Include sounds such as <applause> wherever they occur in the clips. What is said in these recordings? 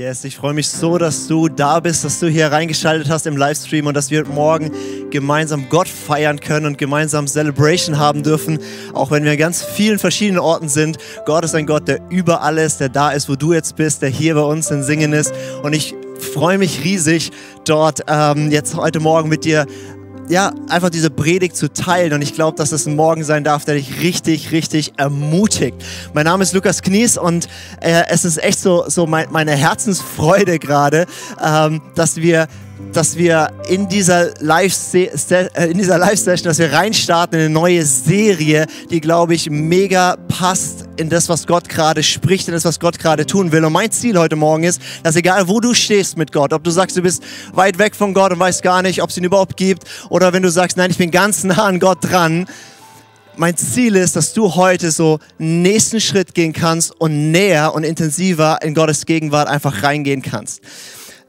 Yes, ich freue mich so, dass du da bist, dass du hier reingeschaltet hast im Livestream und dass wir morgen gemeinsam Gott feiern können und gemeinsam Celebration haben dürfen, auch wenn wir an ganz vielen verschiedenen Orten sind. Gott ist ein Gott, der überall ist, der da ist, wo du jetzt bist, der hier bei uns in Singen ist. Und ich freue mich riesig, dort ähm, jetzt heute Morgen mit dir ja, einfach diese Predigt zu teilen. Und ich glaube, dass es ein Morgen sein darf, der dich richtig, richtig ermutigt. Mein Name ist Lukas Knies und äh, es ist echt so, so mein, meine Herzensfreude gerade, ähm, dass wir dass wir in dieser Live-Session, äh, dass wir reinstarten in eine neue Serie, die, glaube ich, mega passt in das, was Gott gerade spricht, in das, was Gott gerade tun will. Und mein Ziel heute Morgen ist, dass egal wo du stehst mit Gott, ob du sagst, du bist weit weg von Gott und weißt gar nicht, ob es ihn überhaupt gibt, oder wenn du sagst, nein, ich bin ganz nah an Gott dran, mein Ziel ist, dass du heute so nächsten Schritt gehen kannst und näher und intensiver in Gottes Gegenwart einfach reingehen kannst.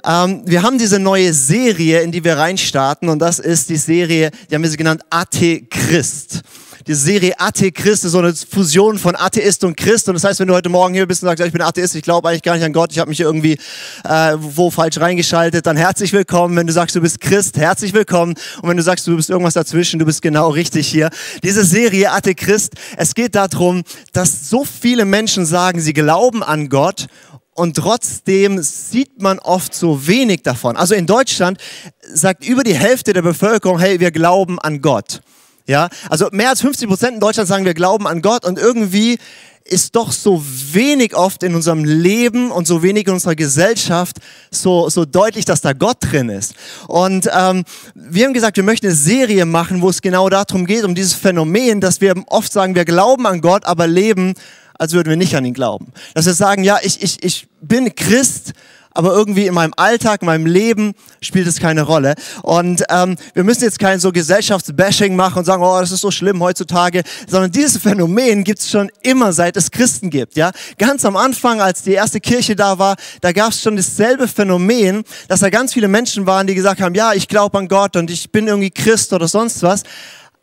Ähm, wir haben diese neue Serie, in die wir reinstarten und das ist die Serie, die haben wir sie genannt Ate Christ. Die Serie Ate Christ ist so eine Fusion von Atheist und Christ und das heißt, wenn du heute Morgen hier bist und sagst, ich bin Atheist, ich glaube eigentlich gar nicht an Gott, ich habe mich irgendwie äh, wo falsch reingeschaltet, dann herzlich willkommen. Wenn du sagst, du bist Christ, herzlich willkommen. Und wenn du sagst, du bist irgendwas dazwischen, du bist genau richtig hier. Diese Serie Ate Christ, es geht darum, dass so viele Menschen sagen, sie glauben an Gott und trotzdem sieht man oft so wenig davon. Also in Deutschland sagt über die Hälfte der Bevölkerung, hey, wir glauben an Gott. Ja, also mehr als 50 Prozent in Deutschland sagen, wir glauben an Gott und irgendwie ist doch so wenig oft in unserem Leben und so wenig in unserer Gesellschaft so, so deutlich, dass da Gott drin ist. Und ähm, wir haben gesagt, wir möchten eine Serie machen, wo es genau darum geht, um dieses Phänomen, dass wir oft sagen, wir glauben an Gott, aber leben als würden wir nicht an ihn glauben. Dass wir sagen, ja, ich, ich, ich bin Christ, aber irgendwie in meinem Alltag, in meinem Leben spielt es keine Rolle. Und ähm, wir müssen jetzt kein so Gesellschaftsbashing machen und sagen, oh, das ist so schlimm heutzutage, sondern dieses Phänomen gibt es schon immer, seit es Christen gibt. Ja, ganz am Anfang, als die erste Kirche da war, da gab es schon dasselbe Phänomen, dass da ganz viele Menschen waren, die gesagt haben, ja, ich glaube an Gott und ich bin irgendwie Christ oder sonst was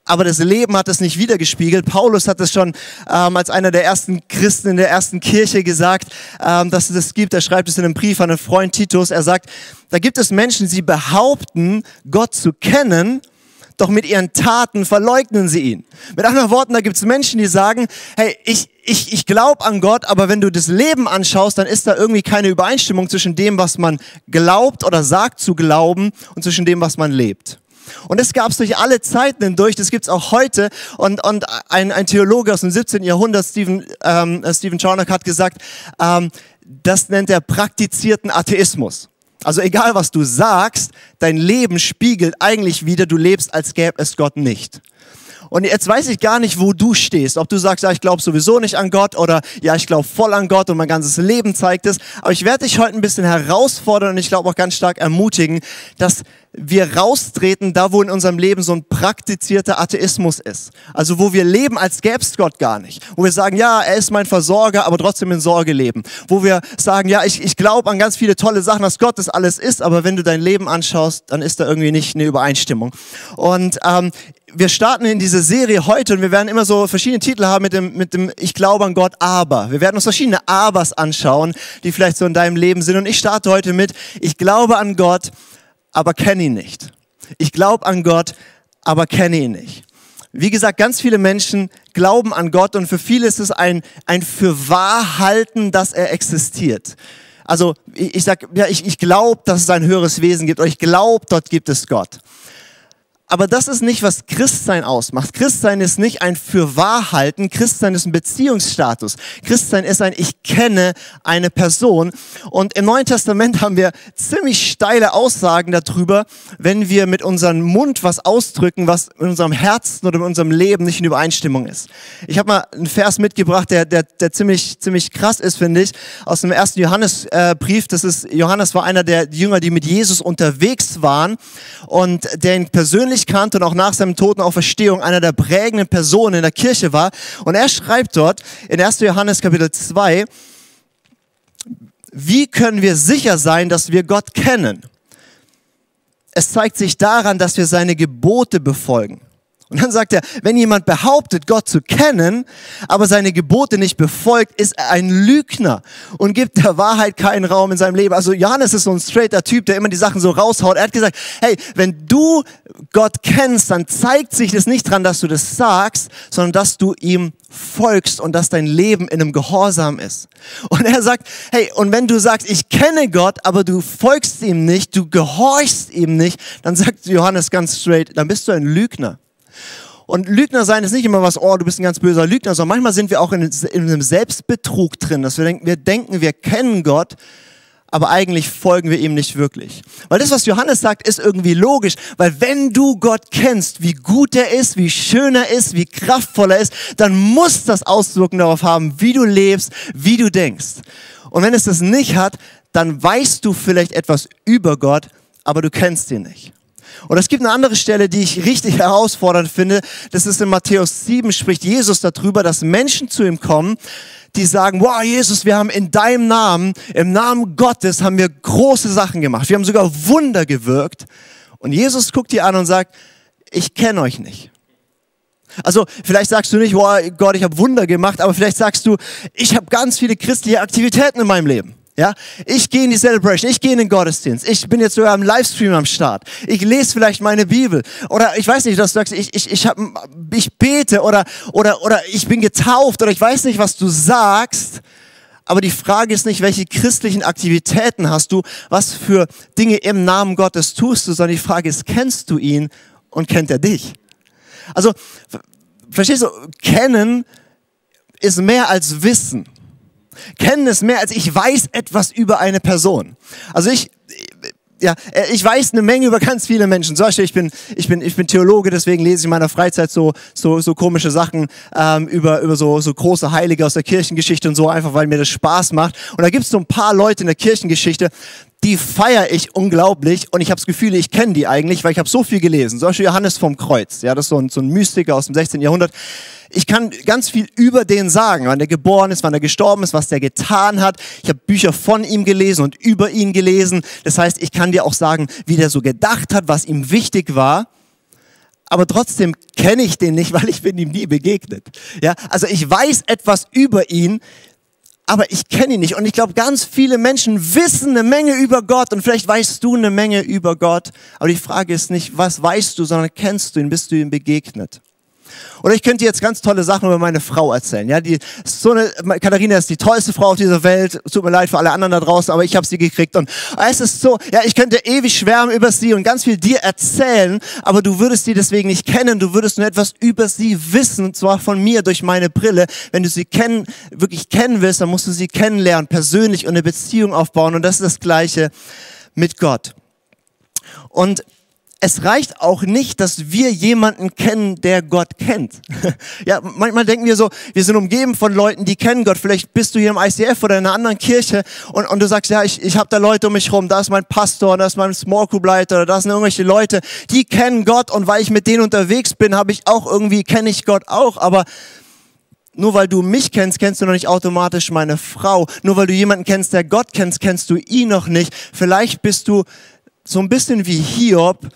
aber das Leben hat es nicht wiedergespiegelt. Paulus hat es schon ähm, als einer der ersten Christen in der ersten Kirche gesagt, ähm, dass es das gibt. Er schreibt es in einem Brief an einen Freund Titus. Er sagt, da gibt es Menschen, sie behaupten, Gott zu kennen, doch mit ihren Taten verleugnen sie ihn. Mit anderen Worten, da gibt es Menschen, die sagen, hey, ich, ich, ich glaube an Gott, aber wenn du das Leben anschaust, dann ist da irgendwie keine Übereinstimmung zwischen dem, was man glaubt oder sagt zu glauben und zwischen dem, was man lebt. Und das gab es durch alle Zeiten hindurch, das gibt es auch heute. Und, und ein, ein Theologe aus dem 17. Jahrhundert, Stephen, ähm, Stephen Charnock, hat gesagt, ähm, das nennt er praktizierten Atheismus. Also egal, was du sagst, dein Leben spiegelt eigentlich wieder, du lebst, als gäbe es Gott nicht. Und jetzt weiß ich gar nicht, wo du stehst. Ob du sagst, ja, ich glaube sowieso nicht an Gott oder ja, ich glaube voll an Gott und mein ganzes Leben zeigt es. Aber ich werde dich heute ein bisschen herausfordern und ich glaube auch ganz stark ermutigen, dass wir raustreten, da wo in unserem Leben so ein praktizierter Atheismus ist. Also wo wir leben, als gäbe es Gott gar nicht. Wo wir sagen, ja, er ist mein Versorger, aber trotzdem in Sorge leben. Wo wir sagen, ja, ich, ich glaube an ganz viele tolle Sachen, dass Gott das alles ist, aber wenn du dein Leben anschaust, dann ist da irgendwie nicht eine Übereinstimmung. Und ähm, wir starten in diese Serie heute und wir werden immer so verschiedene Titel haben mit dem, mit dem Ich glaube an Gott, aber. Wir werden uns verschiedene Abers anschauen, die vielleicht so in deinem Leben sind. Und ich starte heute mit Ich glaube an Gott, aber kenne ihn nicht. Ich glaube an Gott, aber kenne ihn nicht. Wie gesagt, ganz viele Menschen glauben an Gott und für viele ist es ein, ein für wahr halten, dass er existiert. Also ich, ich sage, ja, ich, ich glaube, dass es ein höheres Wesen gibt oder ich glaube, dort gibt es Gott. Aber das ist nicht, was Christsein ausmacht. Christsein ist nicht ein Fürwahrhalten. Christsein ist ein Beziehungsstatus. Christsein ist ein Ich kenne eine Person. Und im Neuen Testament haben wir ziemlich steile Aussagen darüber, wenn wir mit unserem Mund was ausdrücken, was in unserem Herzen oder in unserem Leben nicht in Übereinstimmung ist. Ich habe mal einen Vers mitgebracht, der, der, der ziemlich, ziemlich krass ist, finde ich, aus dem ersten Johannesbrief. das ist, Johannes war einer der Jünger, die mit Jesus unterwegs waren und der ihn persönlich persönlich kannte und auch nach seinem Tod und Auferstehung einer der prägenden Personen in der Kirche war. Und er schreibt dort in 1. Johannes Kapitel 2, wie können wir sicher sein, dass wir Gott kennen? Es zeigt sich daran, dass wir seine Gebote befolgen. Und dann sagt er, wenn jemand behauptet, Gott zu kennen, aber seine Gebote nicht befolgt, ist er ein Lügner und gibt der Wahrheit keinen Raum in seinem Leben. Also Johannes ist so ein straighter Typ, der immer die Sachen so raushaut. Er hat gesagt, hey, wenn du Gott kennst, dann zeigt sich das nicht dran, dass du das sagst, sondern dass du ihm folgst und dass dein Leben in einem Gehorsam ist. Und er sagt, hey, und wenn du sagst, ich kenne Gott, aber du folgst ihm nicht, du gehorchst ihm nicht, dann sagt Johannes ganz straight, dann bist du ein Lügner. Und Lügner sein ist nicht immer was, oh, du bist ein ganz böser Lügner, sondern manchmal sind wir auch in, in einem Selbstbetrug drin, dass wir denken, wir denken, wir kennen Gott, aber eigentlich folgen wir ihm nicht wirklich. Weil das, was Johannes sagt, ist irgendwie logisch, weil wenn du Gott kennst, wie gut er ist, wie schön er ist, wie kraftvoll er ist, dann muss das Auswirkungen darauf haben, wie du lebst, wie du denkst. Und wenn es das nicht hat, dann weißt du vielleicht etwas über Gott, aber du kennst ihn nicht. Und es gibt eine andere Stelle, die ich richtig <laughs> herausfordernd finde. Das ist in Matthäus 7, spricht Jesus darüber, dass Menschen zu ihm kommen, die sagen, wow, Jesus, wir haben in deinem Namen, im Namen Gottes, haben wir große Sachen gemacht. Wir haben sogar Wunder gewirkt. Und Jesus guckt die an und sagt, ich kenne euch nicht. Also vielleicht sagst du nicht, wow, Gott, ich habe Wunder gemacht, aber vielleicht sagst du, ich habe ganz viele christliche Aktivitäten in meinem Leben. Ja, ich gehe in die Celebration, ich gehe in den Gottesdienst, ich bin jetzt sogar im Livestream am Start. Ich lese vielleicht meine Bibel oder ich weiß nicht, dass du sagst, ich ich ich hab, ich bete oder oder oder ich bin getauft oder ich weiß nicht, was du sagst. Aber die Frage ist nicht, welche christlichen Aktivitäten hast du, was für Dinge im Namen Gottes tust du, sondern die Frage ist, kennst du ihn und kennt er dich? Also, verstehst du, kennen ist mehr als Wissen. Kennen ist mehr als ich weiß etwas über eine Person. Also ich, ja, ich weiß eine Menge über ganz viele Menschen. Zum Beispiel, ich bin, ich bin, ich bin Theologe, deswegen lese ich in meiner Freizeit so, so, so komische Sachen ähm, über, über so, so große Heilige aus der Kirchengeschichte und so, einfach weil mir das Spaß macht. Und da gibt es so ein paar Leute in der Kirchengeschichte, die feiere ich unglaublich und ich habe das Gefühl, ich kenne die eigentlich, weil ich habe so viel gelesen. Zum Beispiel Johannes vom Kreuz, ja, das ist so ein, so ein Mystiker aus dem 16. Jahrhundert. Ich kann ganz viel über den sagen, wann er geboren ist, wann er gestorben ist, was der getan hat. Ich habe Bücher von ihm gelesen und über ihn gelesen. Das heißt, ich kann dir auch sagen, wie der so gedacht hat, was ihm wichtig war. Aber trotzdem kenne ich den nicht, <laughs> weil ich bin ihm nie begegnet. Ja, also ich weiß etwas über ihn, aber ich kenne ihn nicht. Und ich glaube, ganz viele Menschen wissen eine Menge über Gott und vielleicht weißt du eine Menge über Gott. Aber die Frage ist nicht, was weißt du, sondern kennst du ihn, bist du ihm begegnet? Oder ich könnte jetzt ganz tolle Sachen über meine Frau erzählen. Ja, die so eine Katharina ist die tollste Frau auf dieser Welt. Tut mir leid für alle anderen da draußen, aber ich habe sie gekriegt und es ist so, ja, ich könnte ewig schwärmen über sie und ganz viel dir erzählen, aber du würdest sie deswegen nicht kennen. Du würdest nur etwas über sie wissen, und zwar von mir durch meine Brille. Wenn du sie kennen, wirklich kennen willst, dann musst du sie kennenlernen, persönlich und eine Beziehung aufbauen und das ist das Gleiche mit Gott. Und es reicht auch nicht, dass wir jemanden kennen, der Gott kennt. <laughs> ja, manchmal denken wir so, wir sind umgeben von Leuten, die kennen Gott. Vielleicht bist du hier im ICF oder in einer anderen Kirche und, und du sagst, ja, ich, ich habe da Leute um mich rum, da ist mein Pastor, da ist mein Small Group Leiter, oder da sind irgendwelche Leute, die kennen Gott und weil ich mit denen unterwegs bin, habe ich auch irgendwie, kenne ich Gott auch, aber nur weil du mich kennst, kennst du noch nicht automatisch meine Frau. Nur weil du jemanden kennst, der Gott kennst, kennst du ihn noch nicht. Vielleicht bist du so ein bisschen wie Hiob,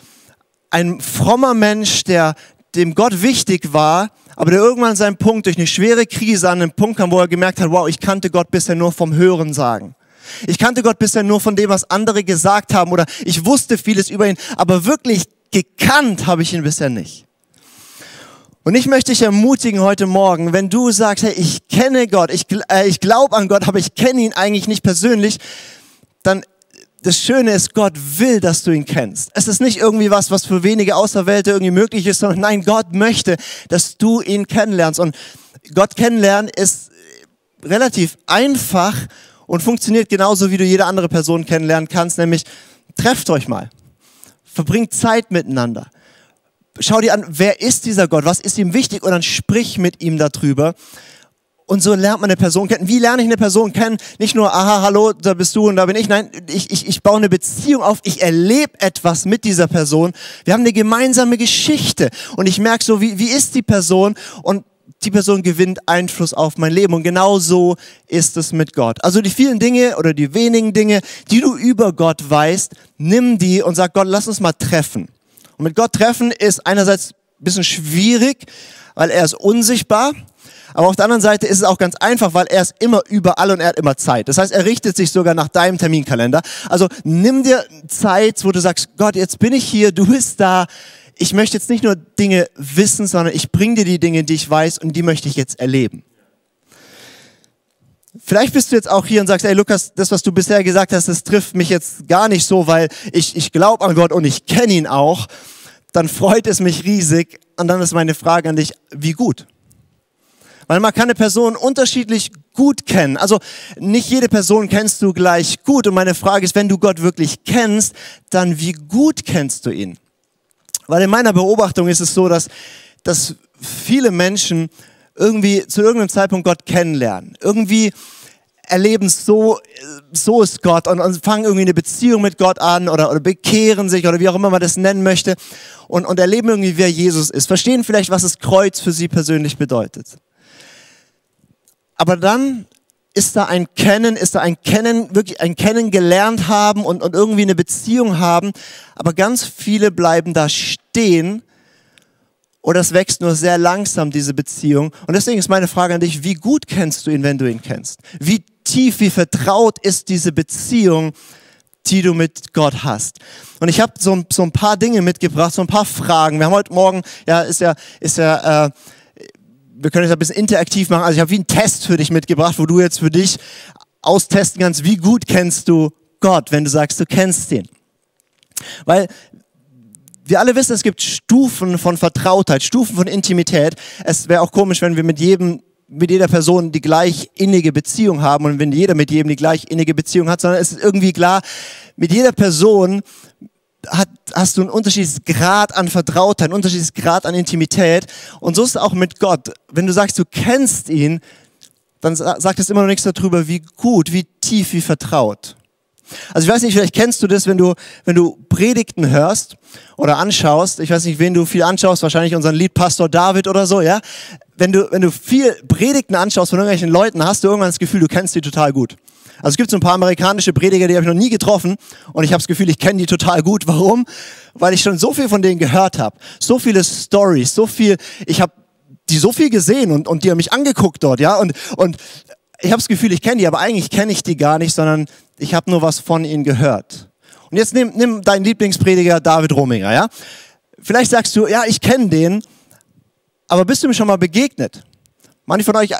ein frommer Mensch, der dem Gott wichtig war, aber der irgendwann seinen Punkt durch eine schwere Krise an den Punkt kam, wo er gemerkt hat, wow, ich kannte Gott bisher nur vom Hören sagen. Ich kannte Gott bisher nur von dem, was andere gesagt haben oder ich wusste vieles über ihn, aber wirklich gekannt habe ich ihn bisher nicht. Und ich möchte dich ermutigen heute Morgen, wenn du sagst, hey, ich kenne Gott, ich, äh, ich glaube an Gott, aber ich kenne ihn eigentlich nicht persönlich, dann das Schöne ist, Gott will, dass du ihn kennst. Es ist nicht irgendwie was, was für wenige Außerwählte irgendwie möglich ist, sondern nein, Gott möchte, dass du ihn kennenlernst. Und Gott kennenlernen ist relativ einfach und funktioniert genauso, wie du jede andere Person kennenlernen kannst, nämlich trefft euch mal. Verbringt Zeit miteinander. Schau dir an, wer ist dieser Gott? Was ist ihm wichtig? Und dann sprich mit ihm darüber. Und so lernt man eine Person kennen. Wie lerne ich eine Person kennen? Nicht nur, aha, hallo, da bist du und da bin ich. Nein, ich, ich, ich baue eine Beziehung auf. Ich erlebe etwas mit dieser Person. Wir haben eine gemeinsame Geschichte. Und ich merke so, wie, wie ist die Person? Und die Person gewinnt Einfluss auf mein Leben. Und genau so ist es mit Gott. Also die vielen Dinge oder die wenigen Dinge, die du über Gott weißt, nimm die und sag Gott, lass uns mal treffen. Und mit Gott treffen ist einerseits bisschen schwierig, weil er ist unsichtbar. Aber auf der anderen Seite ist es auch ganz einfach, weil er ist immer überall und er hat immer Zeit. Das heißt, er richtet sich sogar nach deinem Terminkalender. Also nimm dir Zeit, wo du sagst, Gott, jetzt bin ich hier, du bist da. Ich möchte jetzt nicht nur Dinge wissen, sondern ich bringe dir die Dinge, die ich weiß und die möchte ich jetzt erleben. Vielleicht bist du jetzt auch hier und sagst, ey Lukas, das, was du bisher gesagt hast, das trifft mich jetzt gar nicht so, weil ich, ich glaube an Gott und ich kenne ihn auch. Dann freut es mich riesig. Und dann ist meine Frage an dich, wie gut? Weil man kann eine Person unterschiedlich gut kennen. Also nicht jede Person kennst du gleich gut. Und meine Frage ist, wenn du Gott wirklich kennst, dann wie gut kennst du ihn? Weil in meiner Beobachtung ist es so, dass, dass viele Menschen irgendwie zu irgendeinem Zeitpunkt Gott kennenlernen. Irgendwie erleben so, so ist Gott und, und fangen irgendwie eine Beziehung mit Gott an oder, oder bekehren sich oder wie auch immer man das nennen möchte und, und erleben irgendwie, wer Jesus ist. Verstehen vielleicht, was das Kreuz für sie persönlich bedeutet. Aber dann ist da ein Kennen, ist da ein Kennen, wirklich ein Kennen gelernt haben und, und irgendwie eine Beziehung haben. Aber ganz viele bleiben da stehen oder es wächst nur sehr langsam, diese Beziehung. Und deswegen ist meine Frage an dich, wie gut kennst du ihn, wenn du ihn kennst? Wie tief, wie vertraut ist diese Beziehung, die du mit Gott hast? Und ich habe so, so ein paar Dinge mitgebracht, so ein paar Fragen. Wir haben heute Morgen, ja, ist ja, ist ja, äh, wir können es ein bisschen interaktiv machen. Also ich habe wie einen Test für dich mitgebracht, wo du jetzt für dich austesten kannst, wie gut kennst du Gott, wenn du sagst, du kennst ihn. Weil wir alle wissen, es gibt Stufen von Vertrautheit, Stufen von Intimität. Es wäre auch komisch, wenn wir mit jedem mit jeder Person die gleich innige Beziehung haben und wenn jeder mit jedem die gleich innige Beziehung hat, sondern es ist irgendwie klar, mit jeder Person hat, hast du einen unterschiedlichen Grad an Vertrautheit, einen unterschiedlichen Grad an Intimität. Und so ist es auch mit Gott. Wenn du sagst, du kennst ihn, dann sagt es immer noch nichts darüber, wie gut, wie tief, wie vertraut. Also ich weiß nicht, vielleicht kennst du das, wenn du, wenn du Predigten hörst oder anschaust. Ich weiß nicht, wen du viel anschaust, wahrscheinlich unseren Liedpastor David oder so, ja. Wenn du, wenn du viel Predigten anschaust von irgendwelchen Leuten, hast du irgendwann das Gefühl, du kennst die total gut. Also es gibt so ein paar amerikanische Prediger, die habe ich noch nie getroffen und ich habe das Gefühl, ich kenne die total gut. Warum? Weil ich schon so viel von denen gehört habe. So viele Stories, so viel, ich habe die so viel gesehen und, und die haben mich angeguckt dort, ja. Und, und ich habe das Gefühl, ich kenne die, aber eigentlich kenne ich die gar nicht, sondern ich habe nur was von ihnen gehört. Und jetzt nimm, nimm deinen Lieblingsprediger David Rominger, ja? Vielleicht sagst du, ja, ich kenne den, aber bist du mir schon mal begegnet? Manche von euch,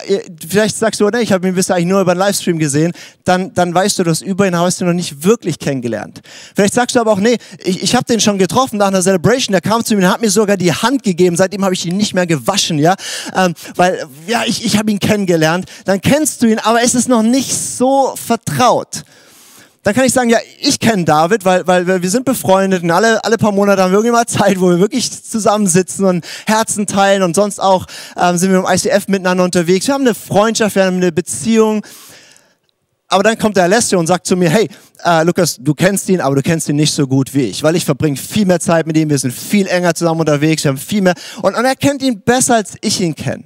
vielleicht sagst du, ne, ich habe ihn bisher eigentlich nur über einen Livestream gesehen, dann, dann weißt du das über ihn, hast du noch nicht wirklich kennengelernt. Vielleicht sagst du aber auch, nee, ich, ich habe den schon getroffen nach einer Celebration, der kam zu mir und hat mir sogar die Hand gegeben, seitdem habe ich ihn nicht mehr gewaschen, ja, ähm, weil, ja, ich, ich habe ihn kennengelernt. Dann kennst du ihn, aber es ist noch nicht so vertraut dann kann ich sagen, ja, ich kenne David, weil, weil wir sind befreundet und alle, alle paar Monate haben wir irgendwie mal Zeit, wo wir wirklich zusammensitzen und Herzen teilen und sonst auch ähm, sind wir im ICF miteinander unterwegs. Wir haben eine Freundschaft, wir haben eine Beziehung. Aber dann kommt der Alessio und sagt zu mir, hey, äh, Lukas, du kennst ihn, aber du kennst ihn nicht so gut wie ich, weil ich verbringe viel mehr Zeit mit ihm, wir sind viel enger zusammen unterwegs, wir haben viel mehr und, und er kennt ihn besser, als ich ihn kenne.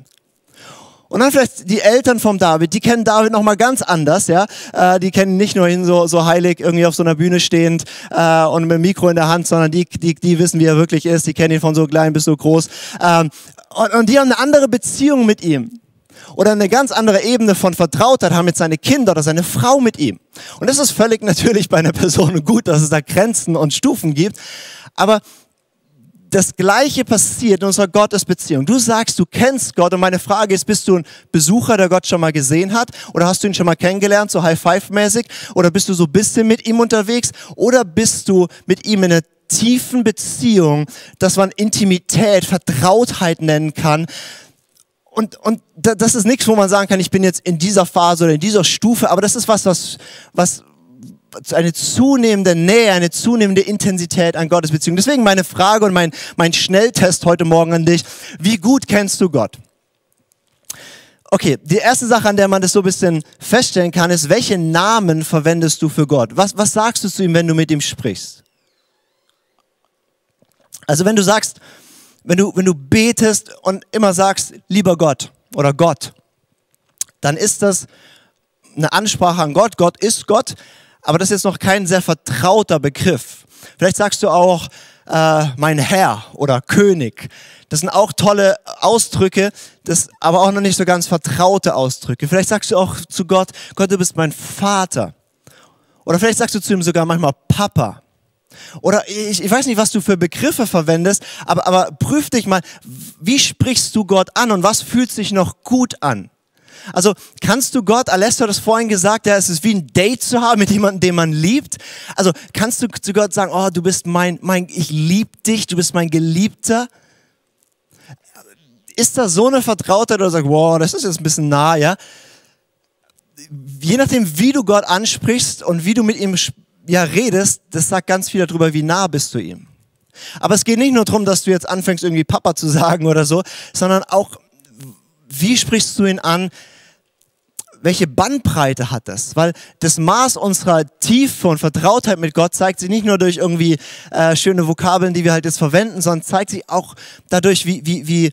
Und dann vielleicht die Eltern vom David, die kennen David noch mal ganz anders, ja. Äh, die kennen nicht nur ihn so, so heilig irgendwie auf so einer Bühne stehend äh, und mit dem Mikro in der Hand, sondern die, die, die wissen, wie er wirklich ist. Die kennen ihn von so klein bis so groß. Ähm, und, und die haben eine andere Beziehung mit ihm oder eine ganz andere Ebene von Vertrautheit haben mit seine Kinder oder seine Frau mit ihm. Und das ist völlig <laughs> natürlich bei einer Person gut, dass es da Grenzen und Stufen gibt. Aber das Gleiche passiert in unserer Gottesbeziehung. Du sagst, du kennst Gott und meine Frage ist, bist du ein Besucher, der Gott schon mal gesehen hat? Oder hast du ihn schon mal kennengelernt, so High-Five-mäßig? Oder bist du so ein bisschen mit ihm unterwegs? Oder bist du mit ihm in einer tiefen Beziehung, dass man Intimität, Vertrautheit nennen kann? Und, und das ist nichts, wo man sagen kann, ich bin jetzt in dieser Phase oder in dieser Stufe, aber das ist was, was, was, eine zunehmende Nähe, eine zunehmende Intensität an Gottes Beziehung. Deswegen meine Frage und mein, mein Schnelltest heute Morgen an dich. Wie gut kennst du Gott? Okay, die erste Sache, an der man das so ein bisschen feststellen kann, ist, welche Namen verwendest du für Gott? Was, was sagst du zu ihm, wenn du mit ihm sprichst? Also wenn du sagst, wenn du, wenn du betest und immer sagst, lieber Gott oder Gott, dann ist das eine Ansprache an Gott. Gott ist Gott, aber das ist jetzt noch kein sehr vertrauter Begriff. Vielleicht sagst du auch, äh, mein Herr oder König. Das sind auch tolle Ausdrücke, das aber auch noch nicht so ganz vertraute Ausdrücke. Vielleicht sagst du auch zu Gott, Gott, du bist mein Vater. Oder vielleicht sagst du zu ihm sogar manchmal Papa. Oder ich, ich weiß nicht, was du für Begriffe verwendest, aber, aber prüf dich mal, wie sprichst du Gott an und was fühlt sich noch gut an? Also kannst du Gott, Alessio hat es vorhin gesagt, ja, es ist wie ein Date zu haben mit jemandem, den man liebt. Also kannst du zu Gott sagen, oh, du bist mein, mein, ich lieb dich, du bist mein Geliebter. Ist das so eine Vertrautheit oder sagst, wow, das ist jetzt ein bisschen nah, ja? Je nachdem, wie du Gott ansprichst und wie du mit ihm ja, redest, das sagt ganz viel darüber, wie nah bist du ihm. Aber es geht nicht nur darum, dass du jetzt anfängst, irgendwie Papa zu sagen oder so, sondern auch, wie sprichst du ihn an? Welche Bandbreite hat das? Weil das Maß unserer Tiefe und Vertrautheit mit Gott zeigt sich nicht nur durch irgendwie äh, schöne Vokabeln, die wir halt jetzt verwenden, sondern zeigt sich auch dadurch, wie, wie, wie,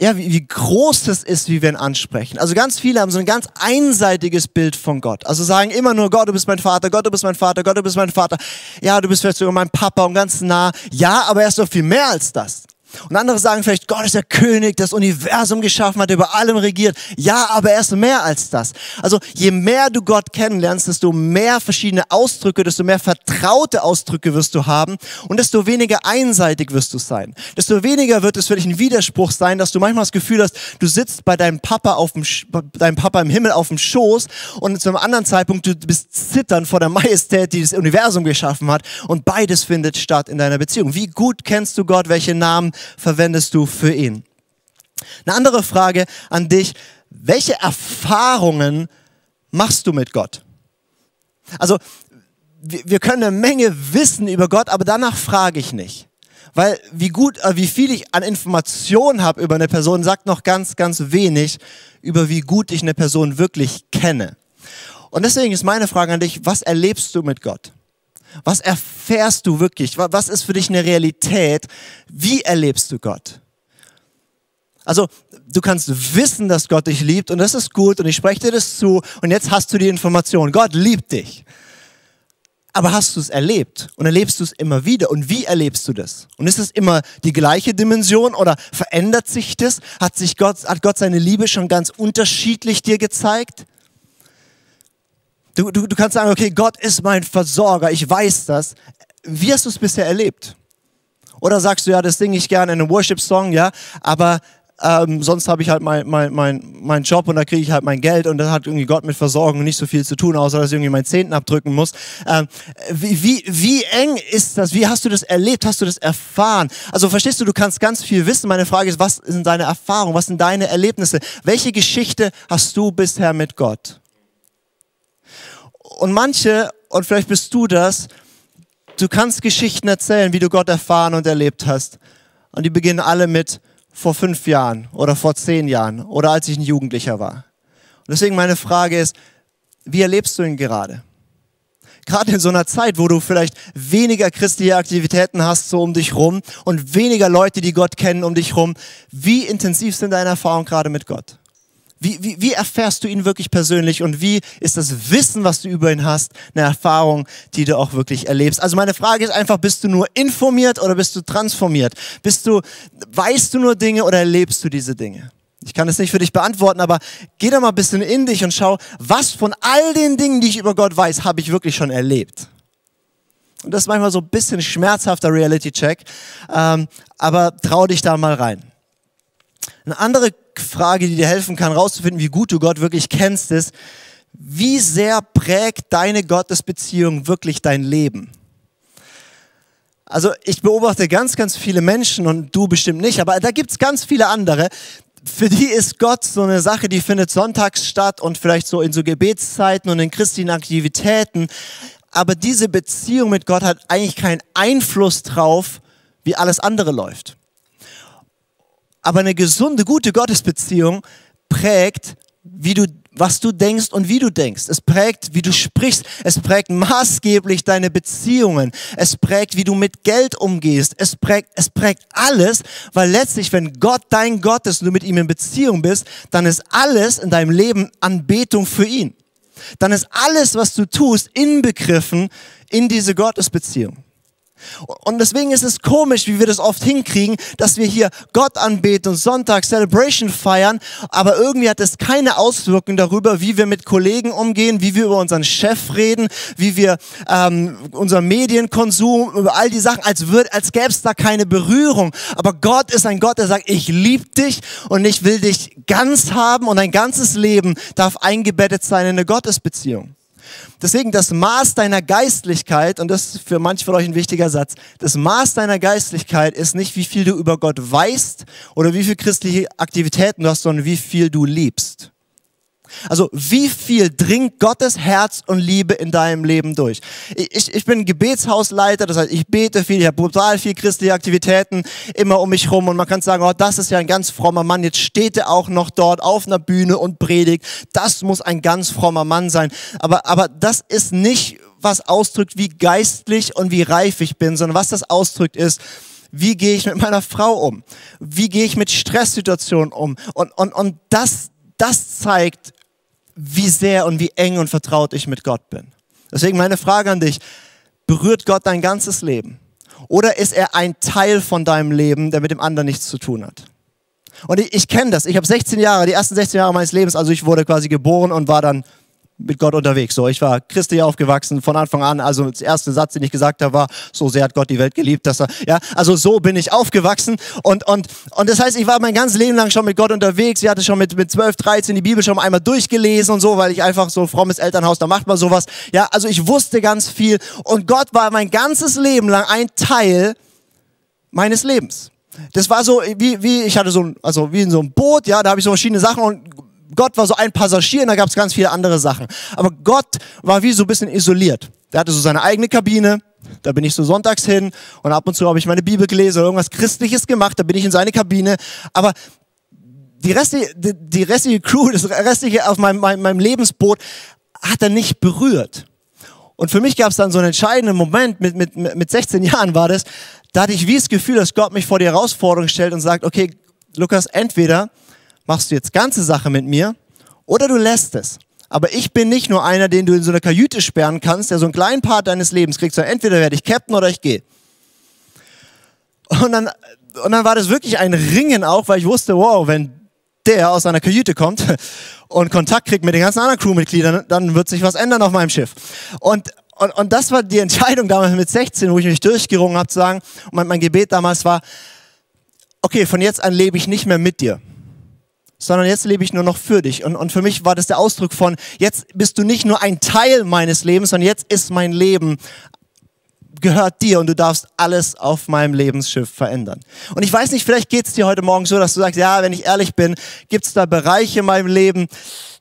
ja, wie, wie groß das ist, wie wir ihn ansprechen. Also ganz viele haben so ein ganz einseitiges Bild von Gott. Also sagen immer nur, Gott, du bist mein Vater, Gott, du bist mein Vater, Gott, du bist mein Vater. Ja, du bist vielleicht sogar mein Papa und ganz nah. Ja, aber er ist doch viel mehr als das. Und andere sagen vielleicht, Gott ist der König, das Universum geschaffen hat, über allem regiert. Ja, aber er ist mehr als das. Also je mehr du Gott kennenlernst, desto mehr verschiedene Ausdrücke, desto mehr vertraute Ausdrücke wirst du haben und desto weniger einseitig wirst du sein. Desto weniger wird es für dich ein Widerspruch sein, dass du manchmal das Gefühl hast, du sitzt bei deinem Papa auf dem, deinem Papa im Himmel auf dem Schoß und zu einem anderen Zeitpunkt du bist zittern vor der Majestät, die das Universum geschaffen hat und beides findet statt in deiner Beziehung. Wie gut kennst du Gott? Welche Namen verwendest du für ihn? Eine andere Frage an dich. Welche Erfahrungen machst du mit Gott? Also, wir können eine Menge wissen über Gott, aber danach frage ich nicht. Weil wie gut, äh, wie viel ich an Informationen habe über eine Person, sagt noch ganz, ganz wenig über wie gut ich eine Person wirklich kenne. Und deswegen ist meine Frage an dich, was erlebst du mit Gott? Was erfährst du wirklich? Was ist für dich eine Realität? Wie erlebst du Gott? Also, du kannst wissen, dass Gott dich liebt und das ist gut und ich spreche dir das zu und jetzt hast du die Information. Gott liebt dich. Aber hast du es erlebt und erlebst du es immer wieder? Und wie erlebst du das? Und ist es immer die gleiche Dimension oder verändert sich das? Hat sich Gott, hat Gott seine Liebe schon ganz unterschiedlich dir gezeigt? Du, du, du kannst sagen, okay, Gott ist mein Versorger, ich weiß das. Wie hast du es bisher erlebt? Oder sagst du, ja, das singe ich gerne in einem Worship-Song, ja, aber ähm, sonst habe ich halt meinen mein, mein, mein Job und da kriege ich halt mein Geld und das hat irgendwie Gott mit Versorgung nicht so viel zu tun, außer dass ich irgendwie meinen Zehnten abdrücken muss. Ähm, wie, wie, wie eng ist das? Wie hast du das erlebt? Hast du das erfahren? Also verstehst du, du kannst ganz viel wissen. Meine Frage ist, was sind deine Erfahrungen? Was sind deine Erlebnisse? Welche Geschichte hast du bisher mit Gott? Und manche, und vielleicht bist du das, du kannst Geschichten erzählen, wie du Gott erfahren und erlebt hast. Und die beginnen alle mit vor fünf Jahren oder vor zehn Jahren oder als ich ein Jugendlicher war. Und deswegen meine Frage ist, wie erlebst du ihn gerade? Gerade in so einer Zeit, wo du vielleicht weniger christliche Aktivitäten hast so um dich rum und weniger Leute, die Gott kennen um dich rum. Wie intensiv sind deine Erfahrungen gerade mit Gott? Wie, wie, wie erfährst du ihn wirklich persönlich und wie ist das Wissen, was du über ihn hast, eine Erfahrung, die du auch wirklich erlebst? Also meine Frage ist einfach, bist du nur informiert oder bist du transformiert? Bist du, weißt du nur Dinge oder erlebst du diese Dinge? Ich kann es nicht für dich beantworten, aber geh da mal ein bisschen in dich und schau, was von all den Dingen, die ich über Gott weiß, habe ich wirklich schon erlebt. Und das ist manchmal so ein bisschen schmerzhafter Reality-Check, ähm, aber trau dich da mal rein. Eine andere Frage, die dir helfen kann, rauszufinden, wie gut du Gott wirklich kennst, ist, wie sehr prägt deine Gottesbeziehung wirklich dein Leben? Also ich beobachte ganz, ganz viele Menschen und du bestimmt nicht, aber da gibt es ganz viele andere. Für die ist Gott so eine Sache, die findet sonntags statt und vielleicht so in so Gebetszeiten und in christlichen Aktivitäten. Aber diese Beziehung mit Gott hat eigentlich keinen Einfluss drauf, wie alles andere läuft. Aber eine gesunde, gute Gottesbeziehung prägt, wie du, was du denkst und wie du denkst. Es prägt, wie du sprichst. Es prägt maßgeblich deine Beziehungen. Es prägt, wie du mit Geld umgehst. Es prägt, es prägt alles, weil letztlich, wenn Gott dein Gott ist und du mit ihm in Beziehung bist, dann ist alles in deinem Leben Anbetung für ihn. Dann ist alles, was du tust, inbegriffen in diese Gottesbeziehung. Und deswegen ist es komisch, wie wir das oft hinkriegen, dass wir hier Gott anbeten und Sonntag Celebration feiern, aber irgendwie hat es keine Auswirkungen darüber, wie wir mit Kollegen umgehen, wie wir über unseren Chef reden, wie wir ähm, unser Medienkonsum, über all die Sachen, als, als gäbe es da keine Berührung. Aber Gott ist ein Gott, der sagt, ich liebe dich und ich will dich ganz haben und dein ganzes Leben darf eingebettet sein in eine Gottesbeziehung. Deswegen das Maß deiner Geistlichkeit, und das ist für manche von euch ein wichtiger Satz, das Maß deiner Geistlichkeit ist nicht, wie viel du über Gott weißt oder wie viel christliche Aktivitäten du hast, sondern wie viel du liebst. Also wie viel dringt Gottes Herz und Liebe in deinem Leben durch? Ich, ich bin Gebetshausleiter, das heißt, ich bete viel, ich habe brutal viel christliche Aktivitäten immer um mich rum und man kann sagen, oh, das ist ja ein ganz frommer Mann, jetzt steht er auch noch dort auf einer Bühne und predigt. Das muss ein ganz frommer Mann sein. Aber, aber das ist nicht, was ausdrückt, wie geistlich und wie reif ich bin, sondern was das ausdrückt ist, wie gehe ich mit meiner Frau um? Wie gehe ich mit Stresssituationen um? Und, und, und das, das zeigt, wie sehr und wie eng und vertraut ich mit Gott bin. Deswegen meine Frage an dich, berührt Gott dein ganzes Leben? Oder ist er ein Teil von deinem Leben, der mit dem anderen nichts zu tun hat? Und ich, ich kenne das. Ich habe 16 Jahre, die ersten 16 Jahre meines Lebens, also ich wurde quasi geboren und war dann mit Gott unterwegs. So, ich war christlich aufgewachsen von Anfang an. Also der erste Satz, den ich gesagt habe, war: So sehr hat Gott die Welt geliebt, dass er. Ja, also so bin ich aufgewachsen und und und das heißt, ich war mein ganzes Leben lang schon mit Gott unterwegs. Ich hatte schon mit mit 12, 13 die Bibel schon einmal durchgelesen und so, weil ich einfach so frommes Elternhaus, da macht man sowas. Ja, also ich wusste ganz viel und Gott war mein ganzes Leben lang ein Teil meines Lebens. Das war so wie wie ich hatte so ein also wie in so einem Boot, ja, da habe ich so verschiedene Sachen und Gott war so ein Passagier und da gab es ganz viele andere Sachen. Aber Gott war wie so ein bisschen isoliert. Der hatte so seine eigene Kabine, da bin ich so sonntags hin und ab und zu habe ich meine Bibel gelesen oder irgendwas Christliches gemacht, da bin ich in seine Kabine. Aber die restliche, die, die restliche Crew, das restliche auf meinem, meinem, meinem Lebensboot hat er nicht berührt. Und für mich gab es dann so einen entscheidenden Moment, mit, mit, mit 16 Jahren war das, da hatte ich wie das Gefühl, dass Gott mich vor die Herausforderung stellt und sagt, okay, Lukas, entweder machst du jetzt ganze Sache mit mir oder du lässt es. Aber ich bin nicht nur einer, den du in so eine Kajüte sperren kannst, der so einen kleinen Part deines Lebens kriegt, sondern entweder werde ich Captain oder ich gehe. Und dann, und dann war das wirklich ein Ringen auch, weil ich wusste, wow, wenn der aus seiner Kajüte kommt <laughs> und Kontakt kriegt mit den ganzen anderen Crewmitgliedern, dann wird sich was ändern auf meinem Schiff. Und, und, und das war die Entscheidung damals mit 16, wo ich mich durchgerungen habe zu sagen, und mein, mein Gebet damals war, okay, von jetzt an lebe ich nicht mehr mit dir sondern jetzt lebe ich nur noch für dich. Und, und für mich war das der Ausdruck von, jetzt bist du nicht nur ein Teil meines Lebens, sondern jetzt ist mein Leben gehört dir und du darfst alles auf meinem Lebensschiff verändern. Und ich weiß nicht, vielleicht geht es dir heute Morgen so, dass du sagst, ja, wenn ich ehrlich bin, gibt es da Bereiche in meinem Leben,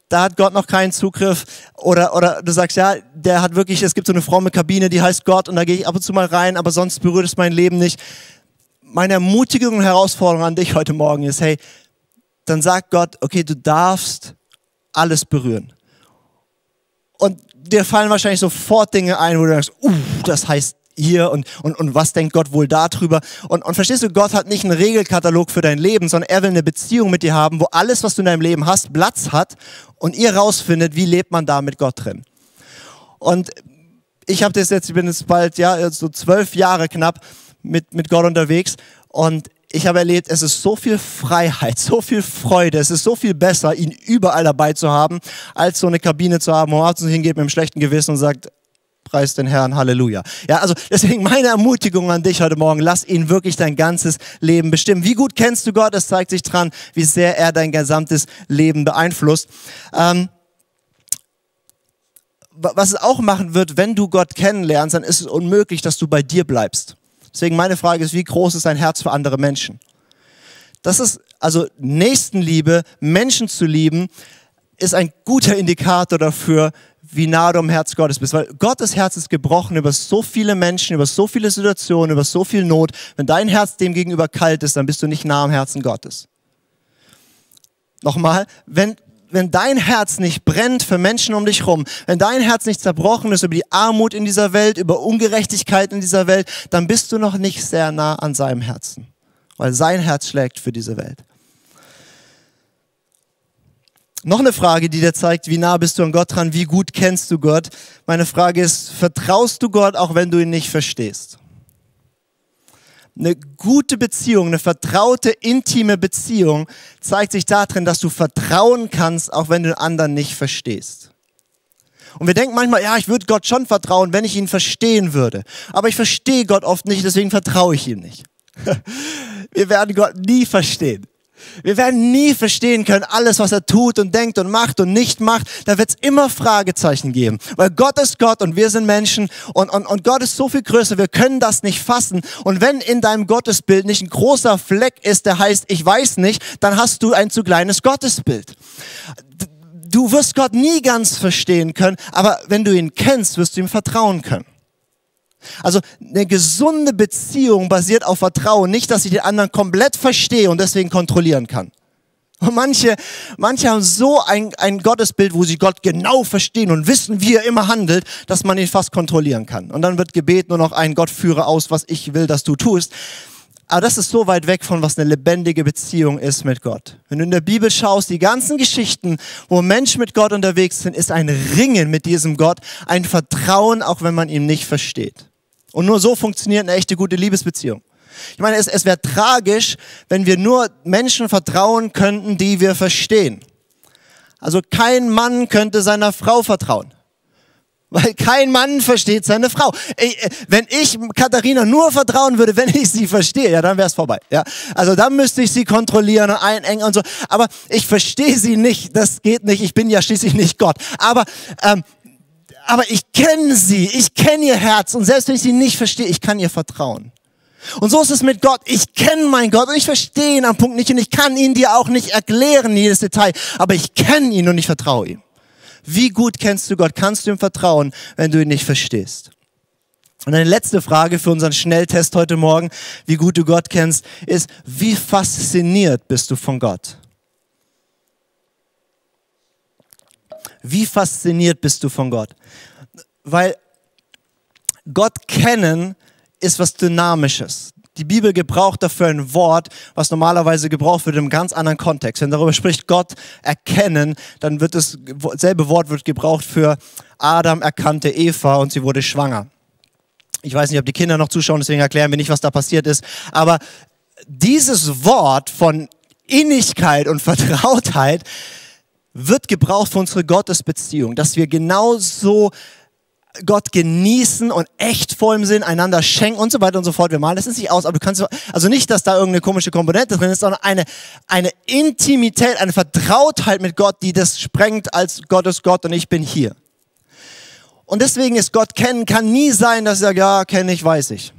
da hat Gott noch keinen Zugriff. Oder, oder du sagst, ja, der hat wirklich, es gibt so eine fromme Kabine, die heißt Gott und da gehe ich ab und zu mal rein, aber sonst berührt es mein Leben nicht. Meine Ermutigung und Herausforderung an dich heute Morgen ist, hey, dann sagt Gott, okay, du darfst alles berühren. Und dir fallen wahrscheinlich sofort Dinge ein, wo du denkst, uh, das heißt hier und, und, und was denkt Gott wohl darüber? Und, und verstehst du, Gott hat nicht einen Regelkatalog für dein Leben, sondern er will eine Beziehung mit dir haben, wo alles, was du in deinem Leben hast, Platz hat und ihr rausfindet, wie lebt man da mit Gott drin. Und ich habe das jetzt, ich bin jetzt bald, ja, so zwölf Jahre knapp mit, mit Gott unterwegs und ich habe erlebt, es ist so viel Freiheit, <laughs> so viel Freude, es ist so viel besser, ihn überall dabei zu haben, als so eine Kabine zu haben, wo man hingeht mit einem schlechten Gewissen und sagt, preis den Herrn, Halleluja. Ja, also deswegen meine Ermutigung an dich heute Morgen, lass ihn wirklich dein ganzes Leben bestimmen. Wie gut kennst du Gott? Es zeigt sich dran, wie sehr er dein gesamtes Leben beeinflusst. Ähm, was es auch machen wird, wenn du Gott kennenlernst, dann ist es unmöglich, dass du bei dir bleibst. Deswegen meine Frage ist, wie groß ist dein Herz für andere Menschen? Das ist also Nächstenliebe, Menschen zu lieben, ist ein guter Indikator dafür, wie nah du am Herz Gottes bist. Weil Gottes Herz ist gebrochen über so viele Menschen, über so viele Situationen, über so viel Not. Wenn dein Herz dem gegenüber kalt ist, dann bist du nicht nah am Herzen Gottes. Nochmal, wenn wenn dein Herz nicht brennt für Menschen um dich rum, wenn dein Herz nicht zerbrochen ist über die Armut in dieser Welt, über Ungerechtigkeit in dieser Welt, dann bist du noch nicht sehr nah an seinem Herzen, weil sein Herz schlägt für diese Welt. Noch eine Frage, die dir zeigt, wie nah bist du an Gott dran, wie gut kennst du Gott. Meine Frage ist, vertraust du Gott, auch wenn du ihn nicht verstehst? Eine gute Beziehung, eine vertraute, intime Beziehung zeigt sich darin, dass du vertrauen kannst, auch wenn du den anderen nicht verstehst. Und wir denken manchmal, ja, ich würde Gott schon vertrauen, wenn ich ihn verstehen würde. Aber ich verstehe Gott oft nicht, deswegen vertraue ich ihm nicht. <laughs> Wir werden Gott nie verstehen. Wir werden nie verstehen können, alles, was er tut und denkt und macht und nicht macht. Da wird es immer Fragezeichen geben. Weil Gott ist Gott und wir sind Menschen und, und, und Gott ist so viel größer. Wir können das nicht fassen. Und wenn in deinem Gottesbild nicht ein großer Fleck ist, der heißt, ich weiß nicht, dann hast du ein zu kleines Gottesbild. Du wirst Gott nie ganz verstehen können, aber wenn du ihn kennst, wirst du ihm vertrauen können. Also eine gesunde Beziehung basiert auf Vertrauen, nicht, dass ich den anderen komplett verstehe und deswegen kontrollieren kann. Und manche, manche haben so ein, ein Gottesbild, wo sie Gott genau verstehen und wissen, wie er immer handelt, dass man ihn fast kontrollieren kann. Und dann wird gebeten nur noch ein Gott führe aus, was ich will, dass du tust. Aber das ist so weit weg von, was eine lebendige Beziehung ist mit Gott. Wenn du in der Bibel schaust, die ganzen Geschichten, wo Menschen mit Gott unterwegs sind, ist ein Ringen mit diesem Gott, ein Vertrauen, auch wenn man ihn nicht versteht. Und nur so funktioniert eine echte gute Liebesbeziehung. Ich meine, es, es wäre tragisch, wenn wir nur Menschen vertrauen könnten, die wir verstehen. Also kein Mann könnte seiner Frau vertrauen. Weil kein Mann versteht seine Frau. Äh, wenn ich Katharina nur vertrauen würde, wenn ich sie verstehe, ja, dann wäre es vorbei. Ja, also dann müsste ich sie kontrollieren und einengen und so. Aber ich verstehe sie nicht. Das geht nicht. Ich bin ja schließlich nicht Gott. Aber ähm, aber ich kenne sie, ich kenne ihr Herz und selbst wenn ich sie nicht verstehe, ich kann ihr vertrauen. Und so ist es mit Gott. Ich kenne meinen Gott und ich verstehe ihn am Punkt nicht und ich kann ihn dir auch nicht erklären, jedes Detail, aber ich kenne ihn und ich vertraue ihm. Wie gut kennst du Gott? Kannst du ihm vertrauen, wenn du ihn nicht verstehst? Und eine letzte Frage für unseren Schnelltest heute Morgen, wie gut du Gott kennst, ist, wie fasziniert bist du von Gott? Wie fasziniert bist du von Gott? Weil Gott kennen ist was Dynamisches. Die Bibel gebraucht dafür ein Wort, was normalerweise gebraucht wird einem ganz anderen Kontext. Wenn darüber spricht Gott erkennen, dann wird das selbe Wort wird gebraucht für Adam erkannte Eva und sie wurde schwanger. Ich weiß nicht, ob die Kinder noch zuschauen, deswegen erklären wir nicht, was da passiert ist. Aber dieses Wort von Innigkeit und Vertrautheit wird gebraucht für unsere Gottesbeziehung, dass wir genauso Gott genießen und echt vor ihm sind, einander schenken und so weiter und so fort. Wir malen das ist nicht aus, aber du kannst, also nicht, dass da irgendeine komische Komponente drin ist, sondern eine, eine Intimität, eine Vertrautheit mit Gott, die das sprengt als Gott ist Gott und ich bin hier. Und deswegen ist Gott kennen, kann nie sein, dass er sagt, ja, kenne ich, weiß ich.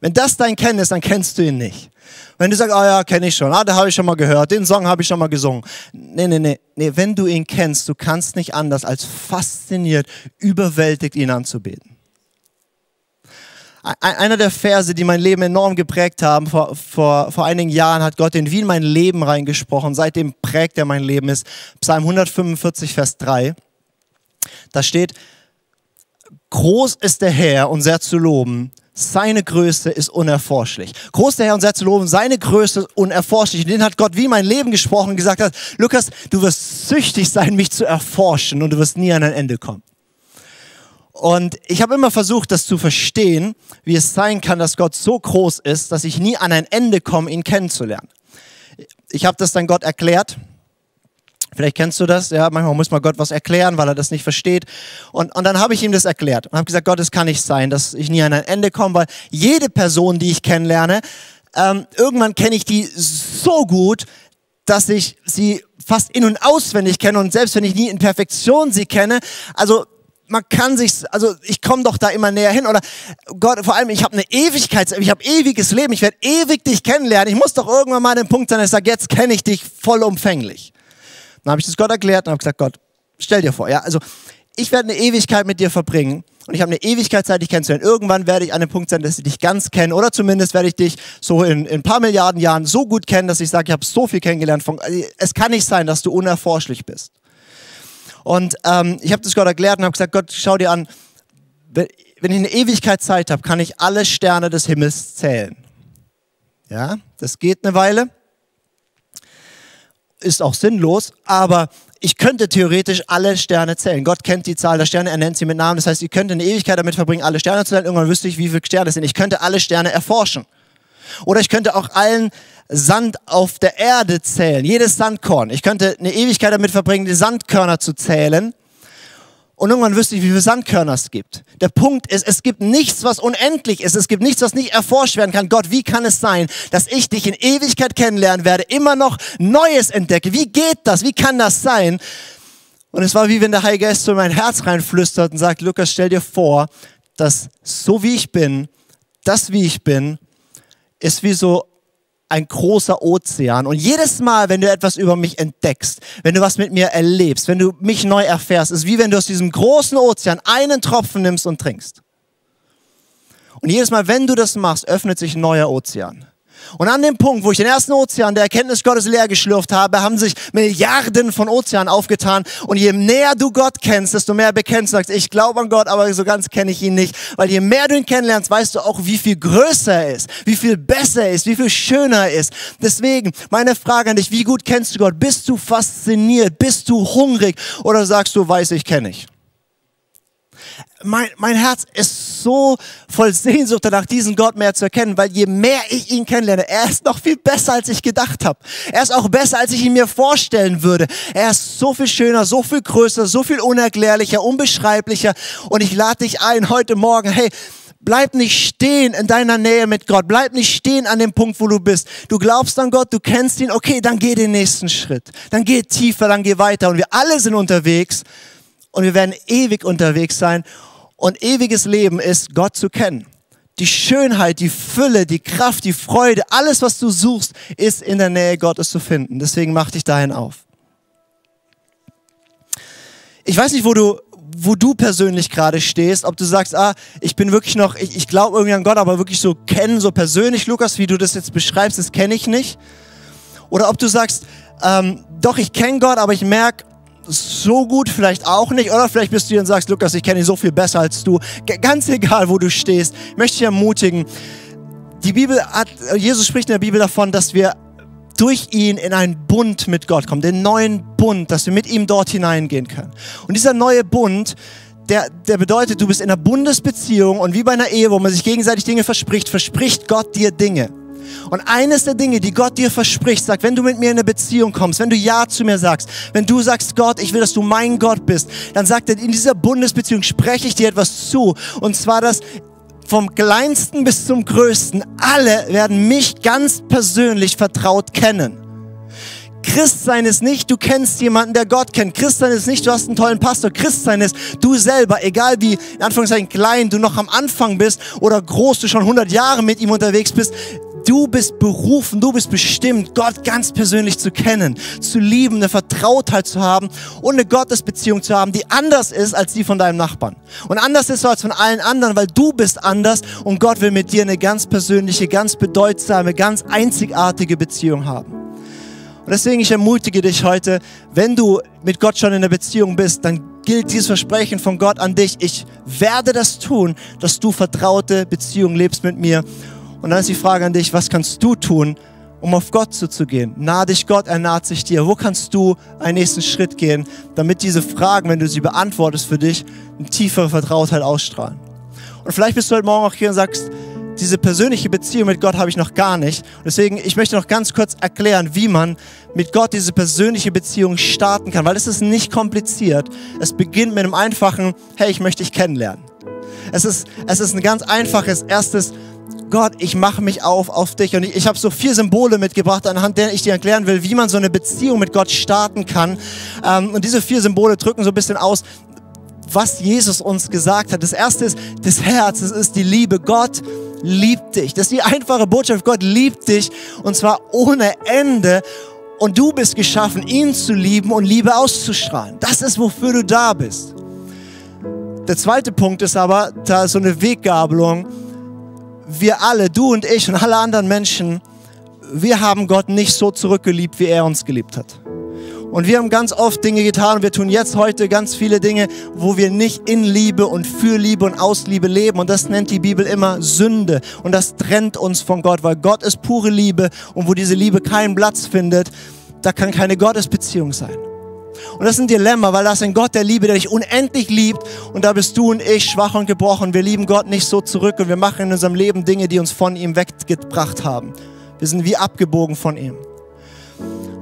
Wenn das dein Kennen ist, dann kennst du ihn nicht. Wenn du sagst, ah ja, kenne ich schon, ah, da habe ich schon mal gehört, den Song habe ich schon mal gesungen. Nee, nee, nee, nee, wenn du ihn kennst, du kannst nicht anders als fasziniert, überwältigt ihn anzubeten. Einer der Verse, die mein Leben enorm geprägt haben, vor, vor, vor einigen Jahren hat Gott in Wien mein Leben reingesprochen. Seitdem prägt er mein Leben, ist Psalm 145, Vers 3. Da steht, groß ist der Herr und sehr zu loben, seine Größe ist unerforschlich. Groß der Herr und sehr zu loben, seine Größe ist unerforschlich. Und den hat Gott wie mein Leben gesprochen und gesagt hat, Lukas, du wirst süchtig sein, mich zu erforschen und du wirst nie an ein Ende kommen. Und ich habe immer versucht, das zu verstehen, wie es sein kann, dass Gott so groß ist, dass ich nie an ein Ende komme, ihn kennenzulernen. Ich habe das dann Gott erklärt Vielleicht kennst du das, ja, manchmal muss man Gott was erklären, weil er das nicht versteht. Und, und dann habe ich ihm das erklärt und habe gesagt, Gott, es kann nicht sein, dass ich nie an ein Ende komme, weil jede Person, die ich kennenlerne, ähm, irgendwann kenne ich die so gut, dass ich sie fast in- und auswendig kenne und selbst wenn ich nie in Perfektion sie kenne, also man kann sich, also ich komme doch da immer näher hin oder Gott, vor allem ich habe eine Ewigkeit, ich habe ewiges Leben, ich werde ewig dich kennenlernen. Ich muss doch irgendwann mal an den Punkt sein, dass ich sage, jetzt kenne ich dich vollumfänglich. Dann habe ich das Gott erklärt und habe gesagt, Gott, stell dir vor, ja, also ich werde eine Ewigkeit mit dir verbringen und ich habe eine Ewigkeit Zeit, dich kennenzulernen. Irgendwann werde ich an dem Punkt sein, dass ich dich ganz kenne oder zumindest werde ich dich so in, in ein paar Milliarden Jahren so gut kennen, dass ich sage, ich habe so viel kennengelernt. Von, es kann nicht sein, dass du unerforschlich bist. Und ähm, ich habe das Gott erklärt und habe gesagt, Gott, schau dir an, wenn ich eine Ewigkeit Zeit habe, kann ich alle Sterne des Himmels zählen. Ja, das geht eine Weile ist auch sinnlos, aber ich könnte theoretisch alle Sterne zählen. Gott kennt die Zahl der Sterne, er nennt sie mit Namen. Das heißt, ich könnte eine Ewigkeit damit verbringen, alle Sterne zu zählen. Irgendwann wüsste ich, wie viele Sterne es sind. Ich könnte alle Sterne erforschen. Oder ich könnte auch allen Sand auf der Erde zählen, jedes Sandkorn. Ich könnte eine Ewigkeit damit verbringen, die Sandkörner zu zählen. Und irgendwann wüsste ich, wie viele Sandkörner es gibt. Der Punkt ist, es gibt nichts, was unendlich ist. Es gibt nichts, was nicht erforscht werden kann. Gott, wie kann es sein, dass ich dich in Ewigkeit kennenlernen werde, immer noch Neues entdecke? Wie geht das? Wie kann das sein? Und es war wie wenn der Heilige Geist so in mein Herz reinflüstert und sagt, Lukas, stell dir vor, dass so wie ich bin, das wie ich bin, ist wie so ein großer Ozean. Und jedes Mal, wenn du etwas über mich entdeckst, wenn du was mit mir erlebst, wenn du mich neu erfährst, ist wie wenn du aus diesem großen Ozean einen Tropfen nimmst und trinkst. Und jedes Mal, wenn du das machst, öffnet sich ein neuer Ozean. Und an dem Punkt, wo ich den ersten Ozean der Erkenntnis Gottes leer geschlürft habe, haben sich Milliarden von Ozeanen aufgetan. Und je näher du Gott kennst, desto mehr bekennst du, sagst, ich glaube an Gott, aber so ganz kenne ich ihn nicht. Weil je mehr du ihn kennenlernst, weißt du auch, wie viel größer er ist, wie viel besser er ist, wie viel schöner er ist. Deswegen, meine Frage an dich, wie gut kennst du Gott? Bist du fasziniert? Bist du hungrig? Oder sagst du, weiß ich, kenne ich? Mein, mein Herz ist so voll Sehnsucht danach, diesen Gott mehr zu erkennen, weil je mehr ich ihn kennenlerne, er ist noch viel besser, als ich gedacht habe. Er ist auch besser, als ich ihn mir vorstellen würde. Er ist so viel schöner, so viel größer, so viel unerklärlicher, unbeschreiblicher. Und ich lade dich ein heute Morgen, hey, Bleib nicht stehen in deiner Nähe mit Gott. Bleib nicht stehen an dem Punkt, wo du bist. Du glaubst an Gott, du kennst ihn. Okay, dann geh den nächsten Schritt. Dann geh tiefer, dann geh weiter. Und wir alle sind unterwegs und wir werden ewig unterwegs sein. Und ewiges Leben ist, Gott zu kennen. Die Schönheit, die Fülle, die Kraft, die Freude, alles, was du suchst, ist in der Nähe Gottes zu finden. Deswegen mach dich dahin auf. Ich weiß nicht, wo du, wo du persönlich gerade stehst, ob du sagst, ah, ich bin wirklich noch, ich, ich glaube irgendwie an Gott, aber wirklich so kennen, so persönlich, Lukas, wie du das jetzt beschreibst, das kenne ich nicht. Oder ob du sagst, ähm, doch, ich kenne Gott, aber ich merke, so gut vielleicht auch nicht. Oder vielleicht bist du hier und sagst, Lukas, ich kenne ihn so viel besser als du. G ganz <laughs> egal, wo du stehst, möchte ich ermutigen. Die Bibel hat, Jesus spricht in der Bibel davon, dass wir durch ihn in einen Bund mit Gott kommen, den neuen Bund, dass wir mit ihm dort hineingehen können. Und dieser neue Bund, der, der bedeutet, du bist in einer Bundesbeziehung und wie bei einer Ehe, wo man sich gegenseitig Dinge verspricht, verspricht Gott dir Dinge. Und eines der Dinge, die Gott dir verspricht, sagt, wenn du mit mir in eine Beziehung kommst, wenn du Ja zu mir sagst, wenn du sagst, Gott, ich will, dass du mein Gott bist, dann sagt er, in dieser Bundesbeziehung spreche ich dir etwas zu. Und zwar, dass vom kleinsten bis zum größten, alle werden mich ganz persönlich vertraut kennen. Christsein ist nicht, du kennst jemanden, der Gott kennt. Christsein ist nicht, du hast einen tollen Pastor. Christsein ist, du selber, egal wie, in Anführungszeichen, klein du noch am Anfang bist oder groß du schon 100 Jahre mit ihm unterwegs bist, Du bist berufen, du bist bestimmt, Gott ganz persönlich zu kennen, zu lieben, eine Vertrautheit zu haben und eine Gottesbeziehung zu haben, die anders ist als die von deinem Nachbarn. Und anders ist als von allen anderen, weil du bist anders und Gott will mit dir eine ganz persönliche, ganz bedeutsame, ganz einzigartige Beziehung haben. Und deswegen, ich ermutige dich heute, wenn du mit Gott schon in der Beziehung bist, dann gilt dieses Versprechen von Gott an dich. Ich werde das tun, dass du vertraute Beziehung lebst mit mir und dann ist die Frage an dich, was kannst du tun, um auf Gott zuzugehen? Nah dich Gott, er naht sich dir. Wo kannst du einen nächsten Schritt gehen, damit diese Fragen, wenn du sie beantwortest für dich, eine tiefere Vertrautheit ausstrahlen? Und vielleicht bist du heute Morgen auch hier und sagst, diese persönliche Beziehung mit Gott habe ich noch gar nicht. deswegen, ich möchte noch ganz kurz erklären, wie man mit Gott diese persönliche Beziehung starten kann, weil es ist nicht kompliziert. Es beginnt mit einem einfachen, hey, ich möchte dich kennenlernen. Es ist, es ist ein ganz einfaches erstes Gott, ich mache mich auf auf dich. Und ich, ich habe so vier Symbole mitgebracht, anhand der ich dir erklären will, wie man so eine Beziehung mit Gott starten kann. Ähm, und diese vier Symbole drücken so ein bisschen aus, was Jesus uns gesagt hat. Das erste ist das Herz, das ist die Liebe. Gott liebt dich. Das ist die einfache Botschaft. Gott liebt dich und zwar ohne Ende. Und du bist geschaffen, ihn zu lieben und Liebe auszustrahlen. Das ist, wofür du da bist. Der zweite Punkt ist aber, da ist so eine Weggabelung wir alle, du und ich und alle anderen Menschen, wir haben Gott nicht so zurückgeliebt, wie er uns geliebt hat. Und wir haben ganz oft Dinge getan und wir tun jetzt heute ganz viele Dinge, wo wir nicht in Liebe und für Liebe und aus Liebe leben. Und das nennt die Bibel immer Sünde. Und das trennt uns von Gott, weil Gott ist pure Liebe. Und wo diese Liebe keinen Platz findet, da kann keine Gottesbeziehung sein. Und das ist ein Dilemma, weil das ist ein Gott der Liebe, der dich unendlich liebt. Und da bist du und ich schwach und gebrochen. Wir lieben Gott nicht so zurück und wir machen in unserem Leben Dinge, die uns von ihm weggebracht haben. Wir sind wie abgebogen von ihm.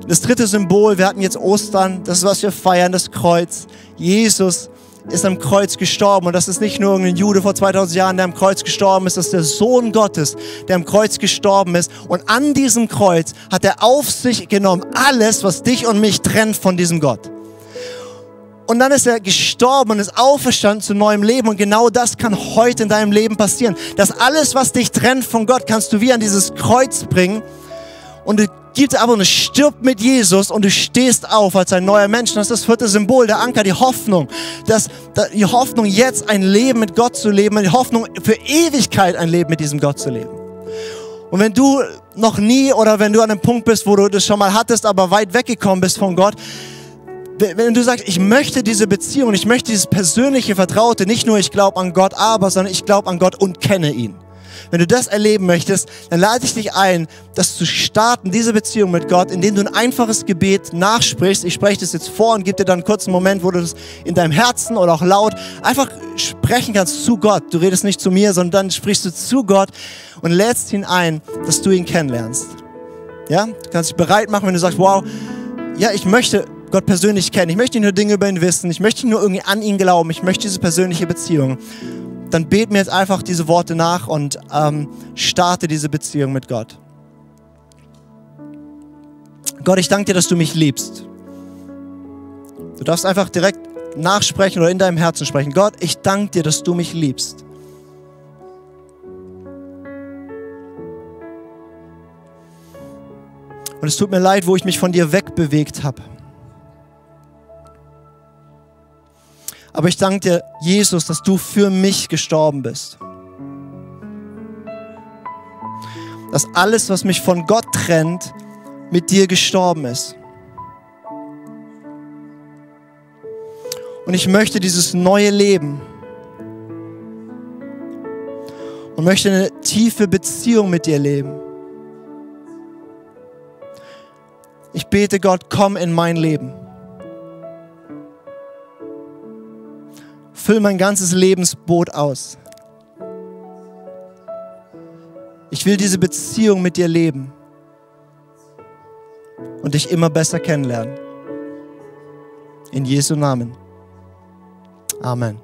Das dritte Symbol, wir hatten jetzt Ostern, das ist, was wir feiern, das Kreuz. Jesus ist am Kreuz gestorben. Und das ist nicht nur irgendein Jude vor 2000 Jahren, der am Kreuz gestorben ist, das ist der Sohn Gottes, der am Kreuz gestorben ist. Und an diesem Kreuz hat er auf sich genommen alles, was dich und mich trennt von diesem Gott. Und dann ist er gestorben und ist auferstanden zu neuem Leben. Und genau das kann heute in deinem Leben passieren. Dass alles, was dich trennt von Gott, kannst du wie an dieses Kreuz bringen. Und du gibt aber und stirbt mit Jesus und du stehst auf als ein neuer Mensch. Das ist das vierte Symbol, der Anker, die Hoffnung. Das, die Hoffnung, jetzt ein Leben mit Gott zu leben, die Hoffnung für Ewigkeit ein Leben mit diesem Gott zu leben. Und wenn du noch nie oder wenn du an einem Punkt bist, wo du das schon mal hattest, aber weit weggekommen bist von Gott, wenn du sagst, ich möchte diese Beziehung, ich möchte dieses persönliche Vertraute, nicht nur ich glaube an Gott, aber, sondern ich glaube an Gott und kenne ihn. Wenn du das erleben möchtest, dann lade ich dich ein, das zu starten, diese Beziehung mit Gott, indem du ein einfaches Gebet nachsprichst. Ich spreche das jetzt vor und gebe dir dann einen kurzen Moment, wo du das in deinem Herzen oder auch laut einfach sprechen kannst zu Gott. Du redest nicht zu mir, sondern dann sprichst du zu Gott und lädst ihn ein, dass du ihn kennenlernst. Ja? Du kannst dich bereit machen, wenn du sagst, wow, ja, ich möchte Gott persönlich kennen. Ich möchte nur Dinge über ihn wissen. Ich möchte nur irgendwie an ihn glauben. Ich möchte diese persönliche Beziehung dann bet mir jetzt einfach diese Worte nach und ähm, starte diese Beziehung mit Gott. Gott, ich danke dir, dass du mich liebst. Du darfst einfach direkt nachsprechen oder in deinem Herzen sprechen. Gott, ich danke dir, dass du mich liebst. Und es tut mir leid, wo ich mich von dir wegbewegt habe. Aber ich danke dir, Jesus, dass du für mich gestorben bist. Dass alles, was mich von Gott trennt, mit dir gestorben ist. Und ich möchte dieses neue Leben und möchte eine tiefe Beziehung mit dir leben. Ich bete Gott, komm in mein Leben. Füll mein ganzes Lebensboot aus. Ich will diese Beziehung mit dir leben und dich immer besser kennenlernen. In Jesu Namen. Amen.